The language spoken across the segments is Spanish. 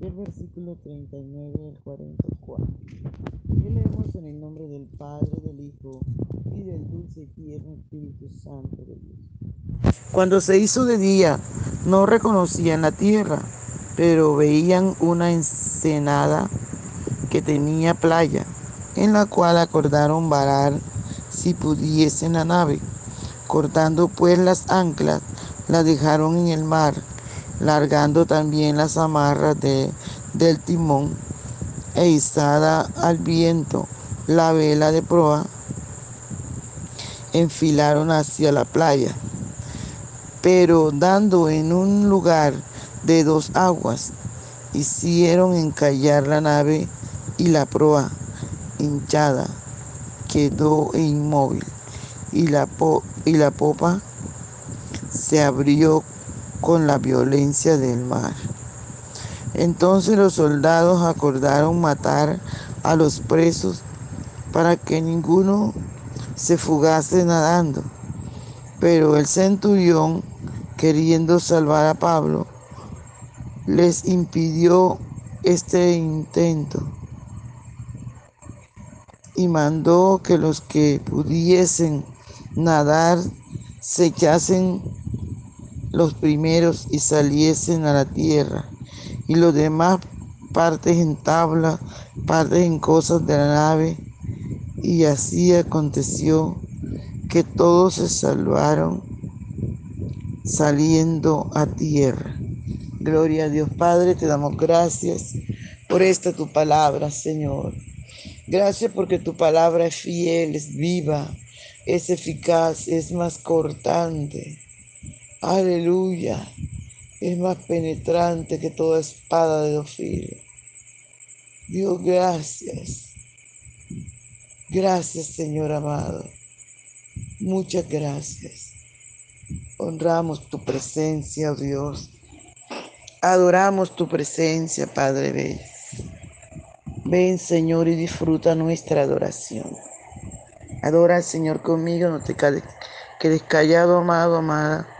del versículo 39 al 44. Y leemos en el nombre del Padre, del Hijo y del dulce y tierno Espíritu Santo de Dios. Cuando se hizo de día, no reconocían la tierra pero veían una ensenada que tenía playa, en la cual acordaron varar si pudiesen la nave. Cortando pues las anclas, la dejaron en el mar, largando también las amarras de, del timón e izada al viento la vela de proa, enfilaron hacia la playa. Pero dando en un lugar de dos aguas. Hicieron encallar la nave y la proa hinchada quedó inmóvil y la, y la popa se abrió con la violencia del mar. Entonces los soldados acordaron matar a los presos para que ninguno se fugase nadando. Pero el centurión, queriendo salvar a Pablo, les impidió este intento y mandó que los que pudiesen nadar se echasen los primeros y saliesen a la tierra y los demás partes en tabla, partes en cosas de la nave y así aconteció que todos se salvaron saliendo a tierra. Gloria a Dios Padre, te damos gracias por esta tu palabra, Señor. Gracias porque tu palabra es fiel, es viva, es eficaz, es más cortante. Aleluya. Es más penetrante que toda espada de dos Dios, gracias. Gracias, Señor amado. Muchas gracias. Honramos tu presencia, oh Dios. Adoramos tu presencia, Padre Bello. Ven, Señor, y disfruta nuestra adoración. Adora al Señor conmigo, no te quedes callado, amado, amada.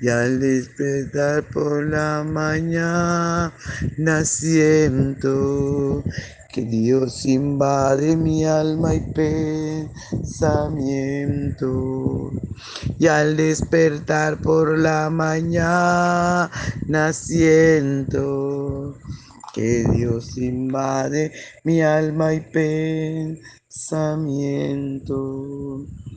Y al despertar por la mañana siento que Dios invade mi alma y pensamiento. Y al despertar por la mañana siento que Dios invade mi alma y pensamiento.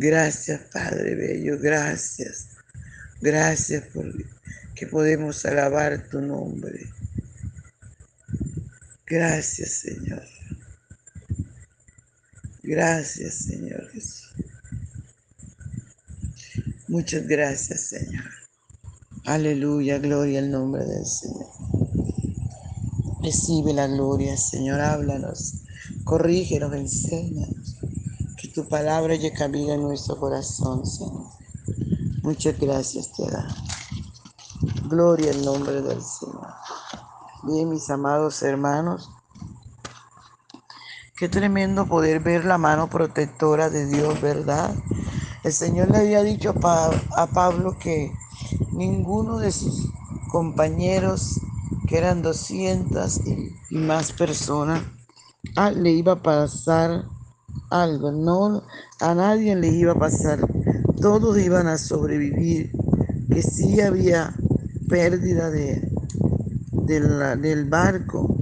Gracias, Padre Bello, gracias. Gracias por que podemos alabar tu nombre. Gracias, Señor. Gracias, Señor Jesús. Muchas gracias, Señor. Aleluya, gloria al nombre del Señor. Recibe la gloria, Señor. Háblanos, corrígenos, enséñanos. Tu palabra llegue cabida en nuestro corazón, Señor. Muchas gracias te da. Gloria al nombre del Señor. Bien, mis amados hermanos, qué tremendo poder ver la mano protectora de Dios, ¿verdad? El Señor le había dicho a Pablo que ninguno de sus compañeros, que eran 200 y más personas, ah, le iba a pasar algo, no a nadie le iba a pasar, todos iban a sobrevivir, que sí había pérdida de, del barco,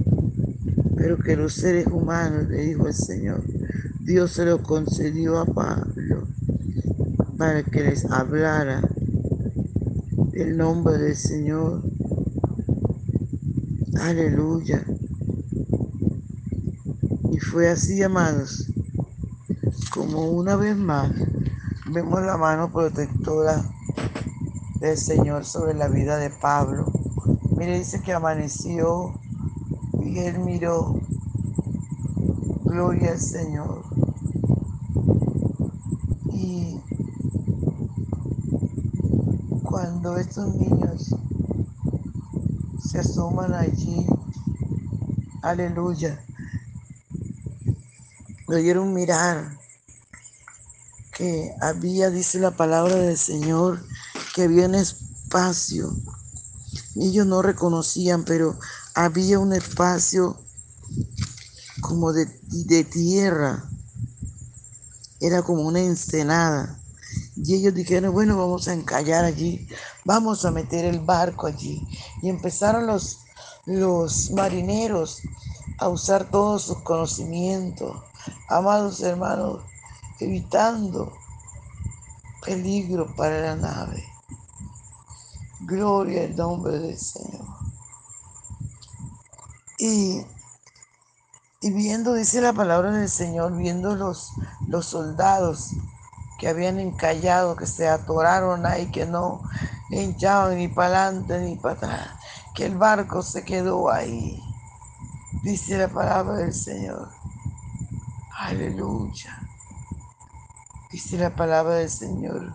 pero que los seres humanos, le dijo el Señor, Dios se lo concedió a Pablo para que les hablara el nombre del Señor. Aleluya. Y fue así, amados, como una vez más vemos la mano protectora del Señor sobre la vida de Pablo. Mire, dice que amaneció y él miró. Gloria al Señor. Y cuando estos niños se asoman allí, aleluya, lo dieron mirar que había, dice la palabra del Señor, que había un espacio. Ellos no reconocían, pero había un espacio como de, de tierra. Era como una ensenada. Y ellos dijeron, bueno, vamos a encallar allí, vamos a meter el barco allí. Y empezaron los, los marineros a usar todos sus conocimientos, amados hermanos, evitando peligro para la nave. Gloria al nombre del Señor. Y, y viendo, dice la palabra del Señor, viendo los, los soldados que habían encallado, que se atoraron ahí, que no hinchaban ni para adelante ni para atrás, que el barco se quedó ahí. Dice la palabra del Señor. Aleluya. Dice la palabra del Señor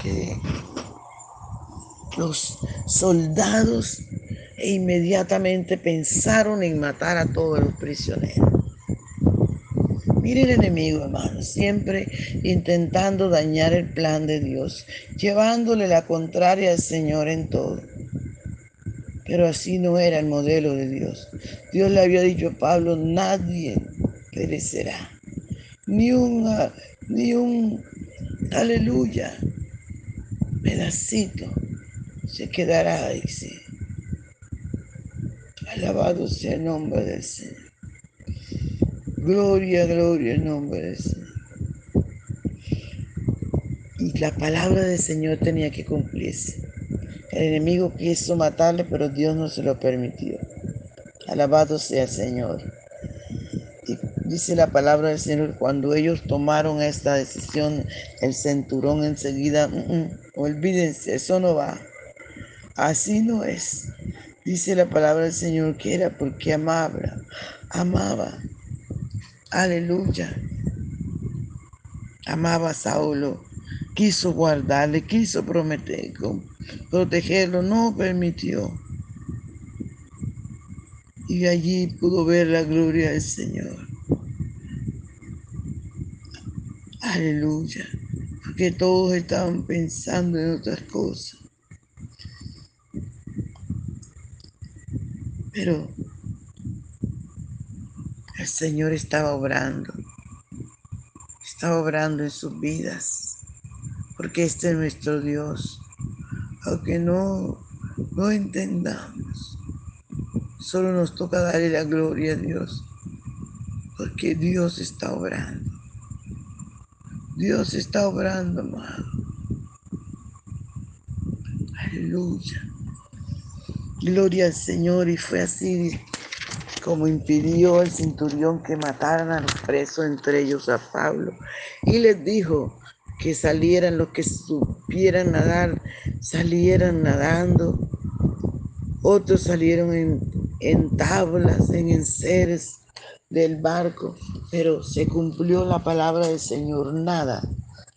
que los soldados e inmediatamente pensaron en matar a todos los prisioneros. Mire el enemigo, hermano, siempre intentando dañar el plan de Dios, llevándole la contraria al Señor en todo. Pero así no era el modelo de Dios. Dios le había dicho a Pablo, nadie Ni un, ni un, aleluya, pedacito se quedará, dice. Alabado sea el nombre del Señor. Gloria, gloria al nombre del Señor. Y la palabra del Señor tenía que cumplirse. El enemigo quiso matarle, pero Dios no se lo permitió. Alabado sea el Señor. Dice la palabra del Señor, cuando ellos tomaron esta decisión, el centurón enseguida, mm, mm, olvídense, eso no va. Así no es. Dice la palabra del Señor que era porque amaba, amaba. Aleluya. Amaba a Saulo. Quiso guardarle, quiso prometer, protegerlo, no permitió. Y allí pudo ver la gloria del Señor. Aleluya. Porque todos estaban pensando en otras cosas. Pero el Señor estaba obrando. Estaba obrando en sus vidas. Porque este es nuestro Dios. Aunque no no entendamos. Solo nos toca darle la gloria a Dios, porque Dios está obrando. Dios está obrando, amado. Aleluya. Gloria al Señor. Y fue así como impidió el centurión que mataran a los presos, entre ellos a Pablo. Y les dijo que salieran los que supieran nadar, salieran nadando. Otros salieron en, en tablas, en enseres del barco, pero se cumplió la palabra del Señor. Nada,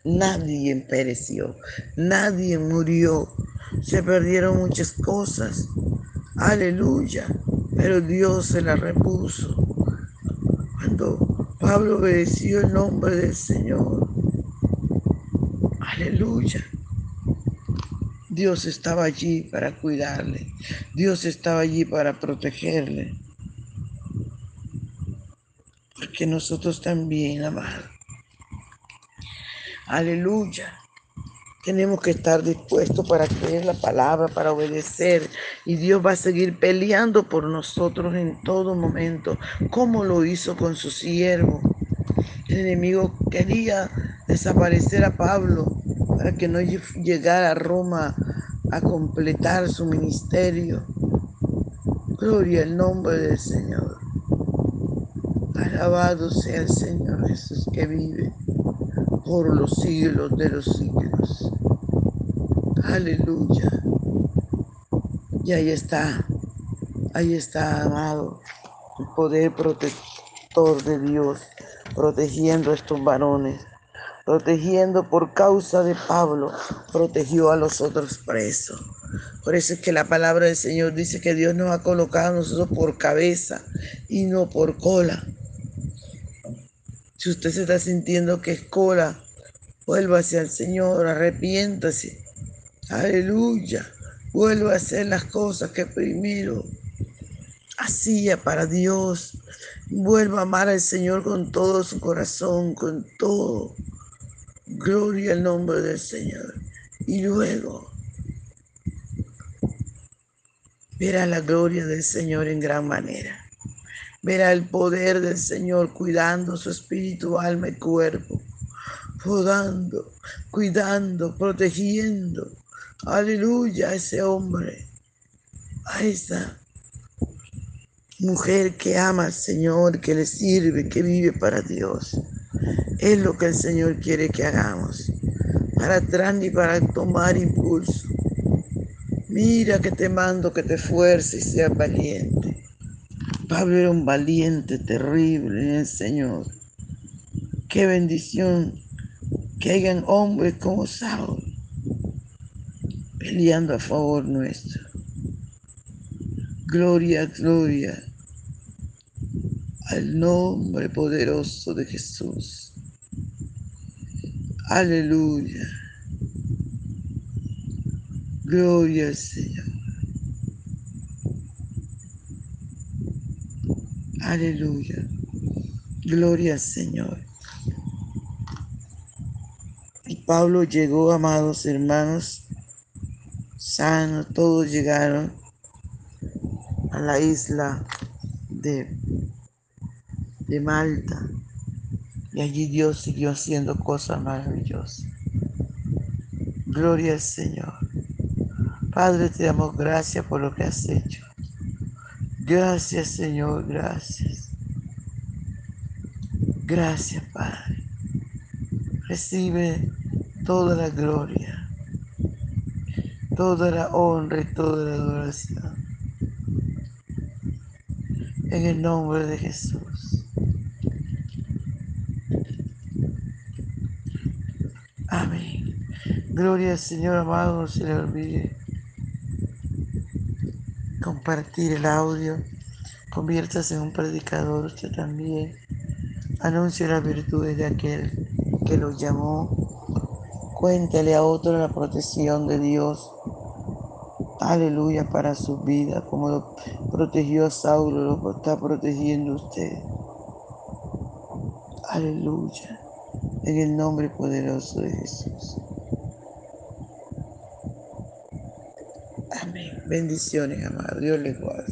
nadie pereció, nadie murió. Se perdieron muchas cosas. Aleluya. Pero Dios se la repuso. Cuando Pablo obedeció el nombre del Señor. Aleluya. Dios estaba allí para cuidarle. Dios estaba allí para protegerle que nosotros también, amado. Aleluya. Tenemos que estar dispuestos para creer la palabra, para obedecer. Y Dios va a seguir peleando por nosotros en todo momento, como lo hizo con su siervo. El enemigo quería desaparecer a Pablo para que no llegara a Roma a completar su ministerio. Gloria al nombre del Señor. Alabado sea el Señor Jesús que vive por los siglos de los siglos. Aleluya. Y ahí está, ahí está, amado, el poder protector de Dios, protegiendo a estos varones, protegiendo por causa de Pablo, protegió a los otros presos. Por eso es que la palabra del Señor dice que Dios nos ha colocado a nosotros por cabeza y no por cola. Si usted se está sintiendo que es cola, vuelva hacia el Señor, arrepiéntase. Aleluya. Vuelva a hacer las cosas que primero hacía para Dios. Vuelva a amar al Señor con todo su corazón, con todo. Gloria al nombre del Señor. Y luego verá la gloria del Señor en gran manera verá el poder del Señor cuidando su espíritu, alma y cuerpo, podando, cuidando, protegiendo. Aleluya a ese hombre, a esa mujer que ama al Señor, que le sirve, que vive para Dios. Es lo que el Señor quiere que hagamos, para atrás ni para tomar impulso. Mira que te mando que te esfuerces y seas valiente. Pablo era un valiente terrible el Señor. Qué bendición que hayan hombres como Saúl peleando a favor nuestro. Gloria, gloria al nombre poderoso de Jesús. Aleluya. Gloria al Señor. Aleluya. Gloria al Señor. Y Pablo llegó, amados hermanos, sano, todos llegaron a la isla de, de Malta. Y allí Dios siguió haciendo cosas maravillosas. Gloria al Señor. Padre, te damos gracias por lo que has hecho. Gracias Señor, gracias. Gracias Padre. Recibe toda la gloria, toda la honra y toda la adoración. En el nombre de Jesús. Amén. Gloria al Señor amado, no se le olvide compartir el audio, conviértase en un predicador usted también, anuncie las virtudes de aquel que lo llamó, cuéntele a otro la protección de Dios, Aleluya para su vida, como lo protegió a Saulo, lo está protegiendo usted. Aleluya. En el nombre poderoso de Jesús. Amén. Bendiciones, amado. Dios les guarde.